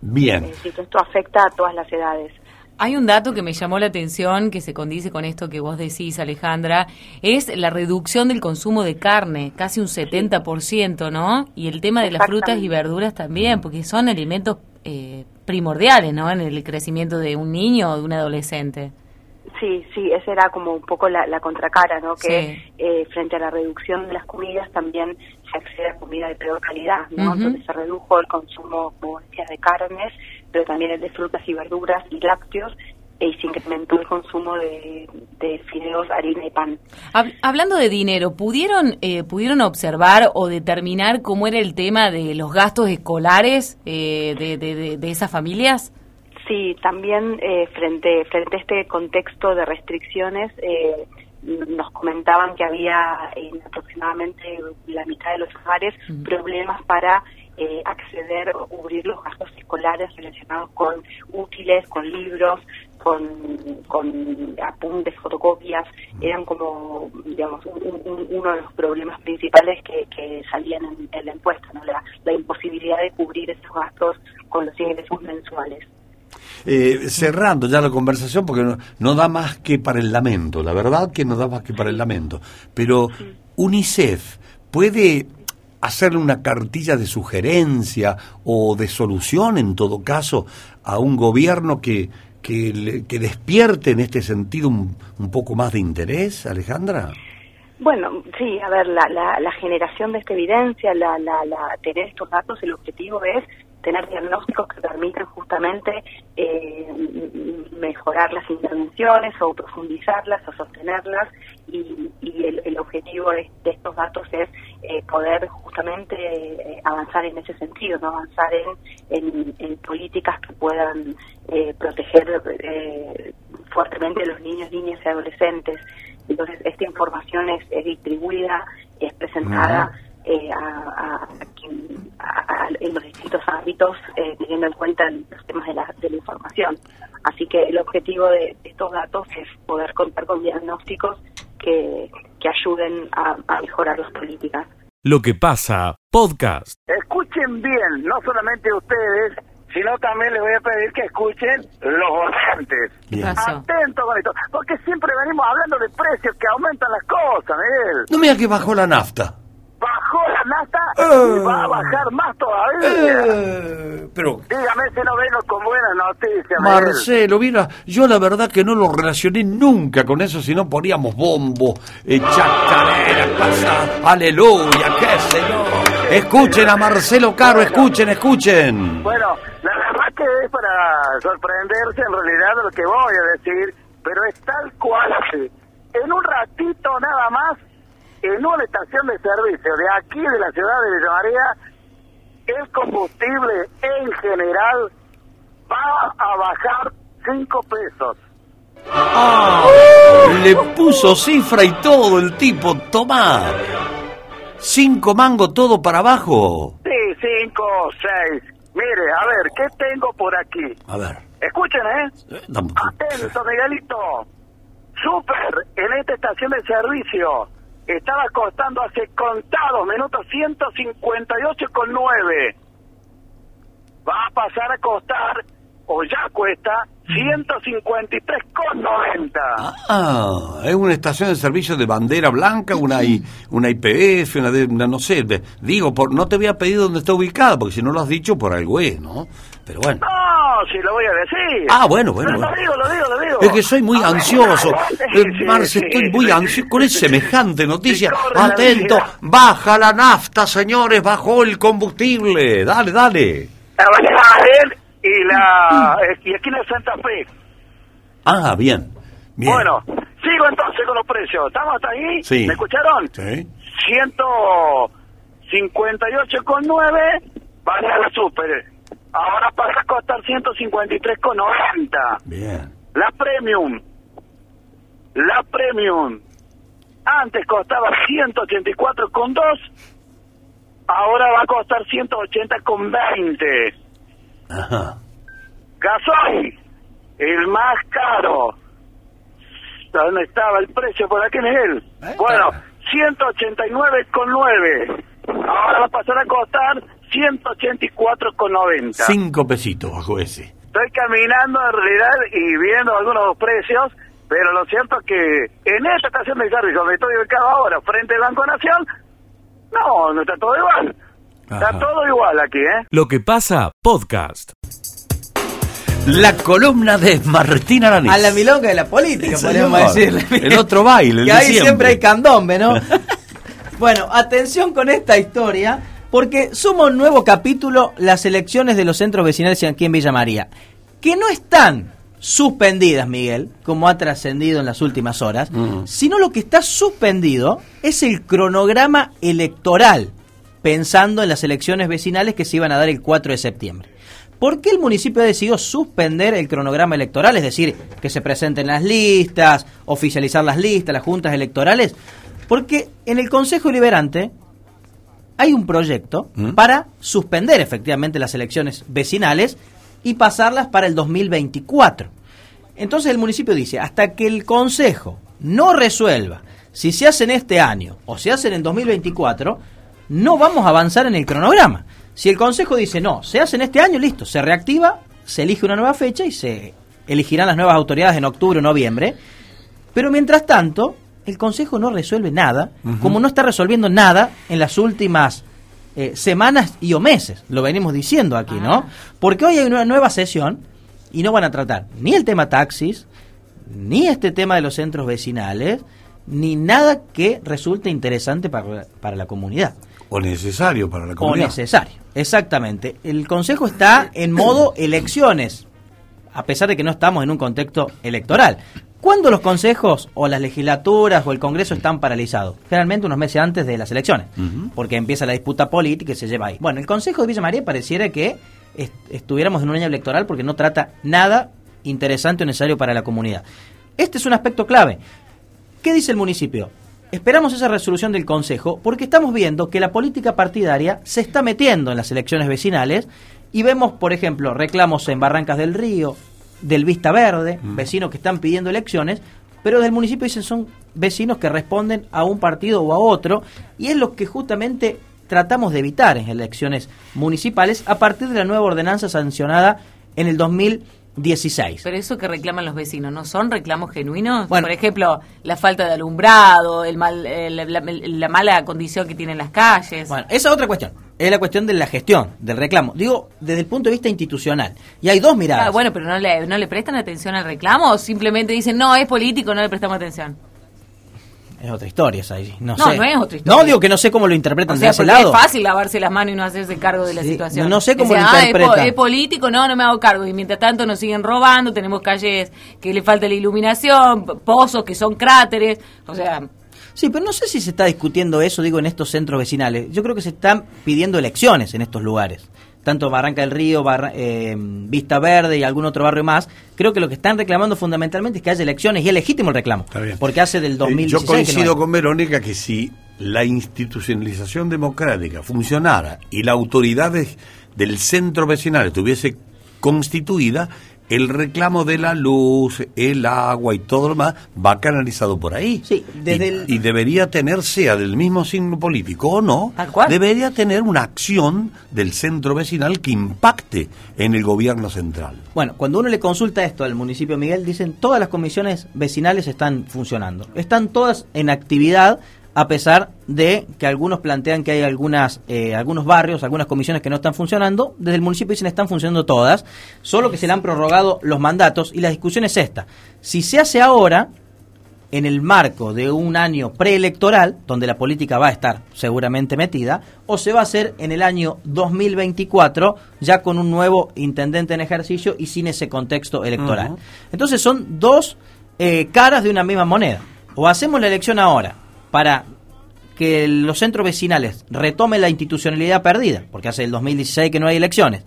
Bien. Es decir, que esto afecta a todas las edades. Hay un dato que me llamó la atención, que se condice con esto que vos decís, Alejandra, es la reducción del consumo de carne, casi un 70%, ¿no? Y el tema de las frutas y verduras también, porque son alimentos eh, primordiales, ¿no? En el crecimiento de un niño o de un adolescente. Sí, sí, esa era como un poco la, la contracara, ¿no? Que Sí. eh, frente a la reducción de las comidas también se accede a comida de peor calidad, ¿no? Ujú. Entonces se redujo el consumo, como decías, de carnes, pero también el de frutas y verduras y lácteos, y se incrementó el consumo de, de fideos, harina y pan. Hab- Hablando de dinero, ¿pudieron, eh, ¿pudieron observar o determinar cómo era el tema de los gastos escolares eh, de, de- de- de esas familias? Sí, también eh, frente, frente a este contexto de restricciones, eh, nos comentaban que había en aproximadamente la mitad de los hogares problemas para eh, acceder o cubrir los gastos escolares relacionados con útiles, con libros, con, con apuntes, fotocopias. Eran como, digamos, un- un- uno de los problemas principales que, que salían en, en la encuesta, ¿no? la, la imposibilidad de cubrir esos gastos con los ingresos mensuales. Eh, cerrando ya la conversación, porque no, no da más que para el lamento, la verdad que no da más que para el lamento. Pero UNICEF puede hacerle una cartilla de sugerencia o de solución, en todo caso, a un gobierno que, que, que despierte en este sentido un, un poco más de interés, Alejandra. Bueno, sí, a ver, la, la, la generación de esta evidencia, la, la, la, tener estos datos, el objetivo es tener diagnósticos que permitan justamente eh, mejorar las intervenciones o profundizarlas o sostenerlas. Y, y el, el objetivo de, de estos datos es eh, poder justamente eh, avanzar en ese sentido, no avanzar en, en, en políticas que puedan eh, proteger fuertemente a los niños, niñas y adolescentes. Entonces, esta información es, es distribuida, es presentada a- en los distintos ámbitos, eh, teniendo en cuenta los temas de la, de la información. Así que el objetivo de, de estos datos es poder contar con diagnósticos que, que ayuden a, a mejorar las políticas. Lo que pasa, podcast. Escuchen bien, no solamente ustedes, sino también les voy a pedir que escuchen los votantes. Atentos con esto, porque siempre venimos hablando de precios que aumentan las cosas, Miguel. No me diga que bajó la nafta. Bajó la nafta Eh. y va a bajar más todavía. Eh, pero Dígame si no vengo con buenas noticias. Marcelo, mira, yo la verdad que no lo relacioné nunca con eso, si no poníamos bombo, eh, chacarera, pasa, aleluya, qué yo. Escuchen a Marcelo Caro, escuchen, escuchen. Bueno, la verdad que es para sorprenderse en realidad de lo que voy a decir, pero es tal cual así. En un ratito nada más, en una estación de servicio de aquí de la ciudad de Villa María, el combustible en general va a bajar 5 pesos. Ah, le puso cifra y todo el tipo, tomá. Cinco mangos todo para abajo. Sí, 5 o 6. Mire, a ver, ¿qué tengo por aquí? A ver. Escuchen, ¿eh? dame- Atento, Miguelito. Super, en esta estación de servicio, estaba costando hace contados minutos 158,9. Va a pasar a costar, o ya cuesta, 153,90. Ah, es una estación de servicio de bandera blanca, una, I- una IPF, una, de, una no sé, de- digo, por, no te voy a pedir dónde está ubicada, porque si no lo has dicho, por algo es, ¿no? Pero bueno. No, si lo voy a decir. Ah, bueno, bueno, Lo, bueno. lo digo, lo digo, lo digo. Es que soy muy Ah, ansioso. sí, Eh, sí, Marce, sí, estoy muy ansioso con esa semejante noticia. la Atento, baja la nafta, señores, bajó el combustible. Dale, dale. La y la y aquí en Santa Fe. Ah, bien. Bien. Bueno, sigo entonces con los precios. ¿Estamos hasta ahí? Sí. ¿Me escucharon? Sí. 158,9 vale a la super. Ahora pasa a costar 153,90. Bien. La premium. La premium. Antes costaba 184,2. Ahora va a costar 180,20. Ajá. Gasoil, el más caro. ¿Dónde estaba el precio por aquí, Miguel? Bueno, 189,9. Ahora va a pasar a costar 184,90. Cinco pesitos bajo ese. Estoy caminando en realidad y viendo algunos precios, pero lo cierto es que en esta estación de servicio donde estoy ubicado ahora, frente al Banco Nación, no, no está todo igual. Está todo igual aquí, ¿eh? Lo que pasa, podcast. La columna de Martín Aranés. A la milonga de la política, Sí, podríamos decirle. El otro baile, el que ahí siempre. siempre hay candombe, ¿no? bueno, atención con esta historia, porque suma un nuevo capítulo las elecciones de los centros vecinales aquí en Villa María, que no están suspendidas, Miguel, como ha trascendido en las últimas horas, sino lo que está suspendido es el cronograma electoral, pensando en las elecciones vecinales que se iban a dar el 4 de septiembre. ¿Por qué el municipio ha decidido suspender el cronograma electoral? Es decir, que se presenten las listas, oficializar las listas, las juntas electorales. Porque en el Consejo Liberante hay un proyecto para suspender efectivamente las elecciones vecinales y pasarlas para el 2024. Entonces el municipio dice, hasta que el Consejo no resuelva si se hacen este año o se hacen en 2024, no vamos a avanzar en el cronograma. Si el Consejo dice, no, se hacen este año, listo, se reactiva, se elige una nueva fecha y se elegirán las nuevas autoridades en octubre o noviembre. Pero mientras tanto, el Consejo no resuelve nada, como no está resolviendo nada en las últimas eh, semanas y o meses, lo venimos diciendo aquí, ¿no? Porque hoy hay una nueva sesión y no van a tratar ni el tema taxis, ni este tema de los centros vecinales, ni nada que resulte interesante para, para la comunidad. O necesario para la O comunidad. necesario, exactamente. El Consejo está en modo elecciones, a pesar de que no estamos en un contexto electoral. ¿Cuándo los consejos o las legislaturas o el Congreso están paralizados? Generalmente unos meses antes de las elecciones, porque empieza la disputa política y se lleva ahí. Bueno, el Consejo de Villa María pareciera que est- estuviéramos en un año electoral porque no trata nada interesante o necesario para la comunidad. Este es un aspecto clave. ¿Qué dice el municipio? Esperamos esa resolución del Consejo porque estamos viendo que la política partidaria se está metiendo en las elecciones vecinales y vemos, por ejemplo, reclamos en Barrancas del Río, del Vista Verde, vecinos que están pidiendo elecciones, pero del municipio dicen son vecinos que responden a un partido o a otro y es lo que justamente tratamos de evitar en elecciones municipales a partir de la nueva ordenanza sancionada en el 2016. Pero eso que reclaman los vecinos, ¿no son reclamos genuinos? Por ejemplo, la falta de alumbrado, el mal, eh, la, la- la mala condición que tienen las calles. Bueno, esa es otra cuestión. Es la cuestión de la gestión, del reclamo. Digo, desde el punto de vista institucional. Y hay dos miradas. Ah, bueno, pero no le, no le prestan atención al reclamo o simplemente dicen, no, es político, no le prestamos atención. Es otra historia esa ahí. No, No, sé. no es otra historia. No, digo que no sé cómo lo interpretan O de ese lado. es fácil lavarse las manos y no hacerse cargo de la situación. no- no sé cómo lo "Ah, es po- interpretan". es político, no, no me hago cargo. Y mientras tanto nos siguen robando, tenemos calles que le falta la iluminación, pozos que son cráteres. O sea, Sí, pero no sé si se está discutiendo eso, digo, en estos centros vecinales. Yo creo que se están pidiendo elecciones en estos lugares. Tanto Barranca del Río, Barra- eh, Vista Verde y algún otro barrio más. Creo que lo que están reclamando fundamentalmente es que haya elecciones y es legítimo el reclamo. Porque hace del Eh, 2016 Yo que no coincido con Verónica que si la institucionalización democrática funcionara y la autoridad de- del centro vecinal estuviese constituida, el reclamo de la luz, el agua y todo lo demás va canalizado por ahí. desde y, el- y debería tener, sea del mismo signo político o no, debería tener una acción del centro vecinal que impacte en el gobierno central. Bueno, cuando uno le consulta esto al municipio Miguel, dicen todas las comisiones vecinales están funcionando. Están todas en actividad a pesar de que algunos plantean que hay algunas eh, algunos barrios, algunas comisiones que no están funcionando. Desde el municipio dicen están funcionando todas, solo que se le han prorrogado los mandatos y la discusión es esta. Si se hace ahora, en el marco de un año preelectoral, donde la política va a estar seguramente metida, o se va a hacer en el año 2024, ya con un nuevo intendente en ejercicio y sin ese contexto electoral. Entonces son dos eh, caras de una misma moneda. O hacemos la elección ahora para que los centros vecinales retomen la institucionalidad perdida, porque hace el 2016 que no hay elecciones,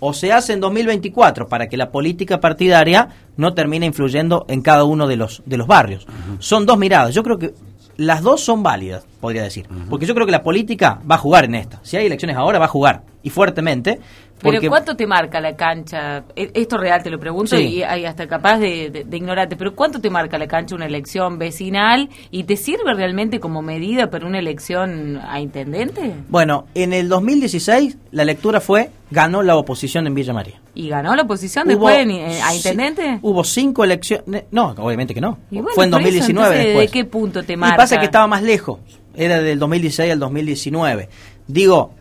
o se hace en 2024 para que la política partidaria no termine influyendo en cada uno de los, de los barrios. Son dos miradas. Yo creo que las dos son válidas, podría decir. Porque yo creo que la política va a jugar en esta. Si hay elecciones ahora, va a jugar. Y fuertemente. Pero ¿cuánto te marca la cancha? E- Esto es real, te lo pregunto, Sí. y hay hasta capaz de, de- de ignorarte, pero ¿cuánto te marca la cancha una elección vecinal y te sirve realmente como medida para una elección a intendente? Bueno, en el 2016 la lectura fue ganó la oposición en Villa María. ¿Y ganó la oposición Hubo- después en- eh, a intendente? Hubo cinco elecciones. No, obviamente que no. Y bueno, fue en por eso, 2019 entonces, después. ¿De qué punto te Y marca? pasa que estaba más lejos. Era del 2016 al 2019. Digo,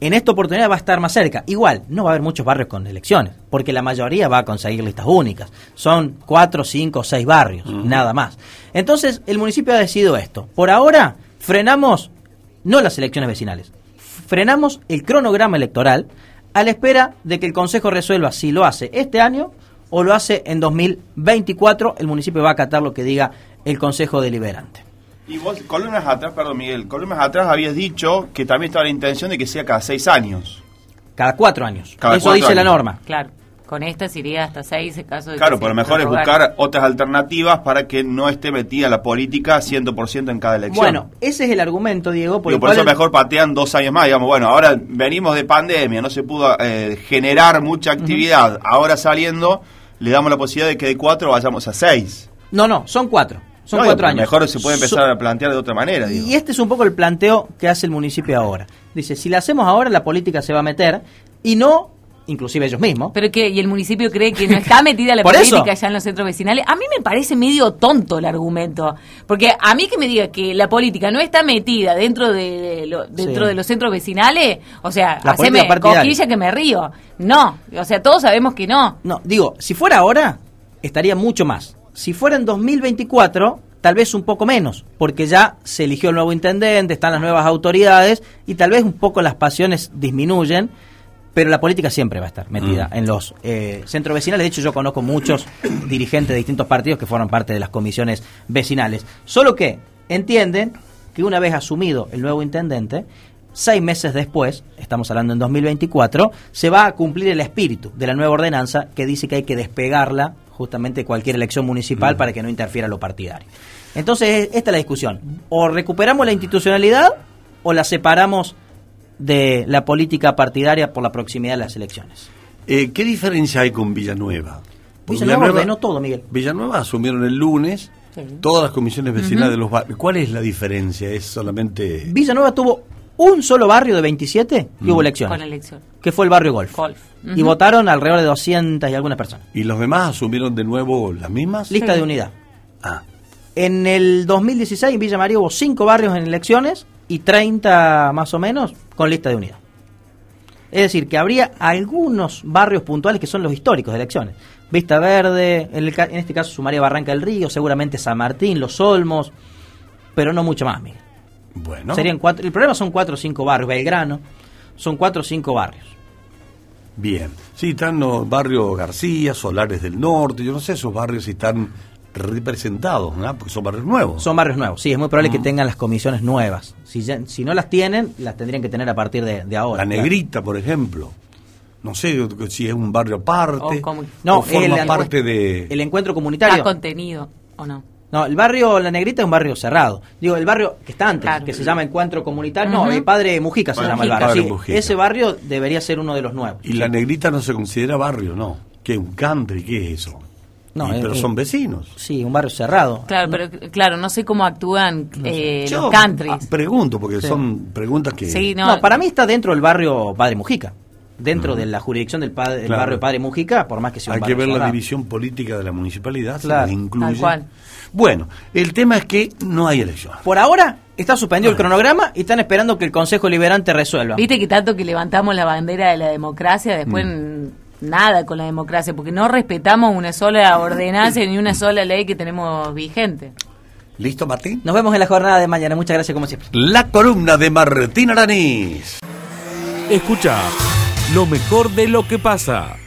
en esta oportunidad va a estar más cerca. Igual, no va a haber muchos barrios con elecciones, porque la mayoría va a conseguir listas únicas. Son cuatro, cinco, seis barrios, nada más. Entonces, el municipio ha decidido esto. Por ahora, frenamos no las elecciones vecinales, frenamos el cronograma electoral a la espera de que el Consejo resuelva si lo hace este año o lo hace en 2024. El municipio va a acatar lo que diga el Consejo Deliberante. Y vos, columnas atrás, perdón Miguel, columnas atrás habías dicho que también estaba la intención de que sea cada seis años. Cada cuatro años. Cada Eso cuatro dice la norma. Claro, con esta sería hasta seis en caso de Claro, que pero mejor es buscar otras alternativas para que no esté metida la política 100% en cada elección. Bueno, ese es el argumento, Diego, por Digo, por cual eso el- mejor patean dos años más. Digamos, bueno, ahora venimos de pandemia, no se pudo eh, generar mucha actividad. Ahora saliendo, le damos la posibilidad de que de cuatro vayamos a seis. No, no, son cuatro. Son No, cuatro años. Mejor se puede empezar So- a plantear de otra manera. Digo. Y este es un poco el planteo que hace el municipio ahora. Dice, si la hacemos ahora, la política se va a meter y no, inclusive ellos mismos. Pero que, y el municipio cree que no está metida la política ya en los centros vecinales. A mí me parece medio tonto el argumento. Porque a mí que me diga que la política no está metida dentro de, lo- dentro Sí. de los centros vecinales, o sea, La haceme que me río. No, o sea, todos sabemos que no. No, digo, si fuera ahora, estaría mucho más. Si fuera en 2024, tal vez un poco menos, porque ya se eligió el nuevo intendente, están las nuevas autoridades y tal vez un poco las pasiones disminuyen, pero la política siempre va a estar metida Mm. en los eh, centros vecinales. De hecho, yo conozco muchos dirigentes de distintos partidos que forman parte de las comisiones vecinales. Solo que entienden que una vez asumido el nuevo intendente, seis meses después, estamos hablando en 2024, se va a cumplir el espíritu de la nueva ordenanza que dice que hay que despegarla justamente de cualquier elección municipal para que no interfiera lo partidario. Entonces, esta es la discusión. O recuperamos la institucionalidad o la separamos de la política partidaria por la proximidad de las elecciones. Eh, ¿Qué diferencia hay con Villanueva? Villanueva ordenó todo, Miguel. Villanueva asumieron el lunes Sí. todas las comisiones vecinales de los barrios. ¿Cuál es la diferencia? ¿Es solamente...? Villanueva tuvo un solo barrio de 27 y Mm. hubo elecciones. Con elección. Que fue el barrio Golf. Golf. Y votaron alrededor de 200 y algunas personas. ¿Y los demás asumieron de nuevo las mismas? Lista de unidad. Ah. En el 2016 en Villa María hubo 5 barrios en elecciones y 30 más o menos con lista de unidad. Es decir, que habría algunos barrios puntuales que son los históricos de elecciones. Vista Verde, en, el ca- en este caso sumaría Barranca del Río, seguramente San Martín, Los Olmos, pero no mucho más, Miguel. Bueno. Serían cuatro, el problema son cuatro o cinco barrios, Belgrano, son cuatro o cinco barrios. Bien. Sí, están los barrios García, Solares del Norte, yo no sé esos barrios si están representados, ¿no? Porque son barrios nuevos. Son barrios nuevos, sí, es muy probable que tengan las comisiones nuevas. Si, ya- si no las tienen, las tendrían que tener a partir de, de ahora. La claro. Negrita, por ejemplo. No sé si es un barrio aparte. O como- No, o forma el- parte de... El encuentro ¿Está comunitario. contenido o no? No, el barrio La Negrita es un barrio cerrado. Digo, el barrio que está antes, que se llama Encuentro Comunitario. No, el Padre Mujica se llama el barrio. Padre Sí, Mujica. ese barrio debería ser uno de los nuevos. Y la Negrita no se considera barrio, ¿no? ¿Qué? ¿Un country? ¿Qué es eso? No, Y- pero son vecinos. Sí, un barrio cerrado. Claro, pero claro, no sé cómo actúan eh, Yo los countries. pregunto, porque Sí. son preguntas que... Sí, No, no, para mí está dentro del barrio Padre Mujica. Dentro de la jurisdicción del, padre, Claro. barrio Padre Mujica, por más que sea un Hay que ver la división política de la municipalidad, Claro. se la incluye. Tal cual. Bueno, el tema es que no hay elección. Por ahora está suspendido el cronograma y están esperando que el Consejo Liberante resuelva. Viste que tanto que levantamos la bandera de la democracia, después Mm. Nada con la democracia, porque no respetamos una sola ordenanza ni una sola ley que tenemos vigente. ¿Listo, Martín? Nos vemos en la jornada de mañana. Muchas gracias como siempre. La columna de Martín Aranís. Escucha lo mejor de lo que pasa.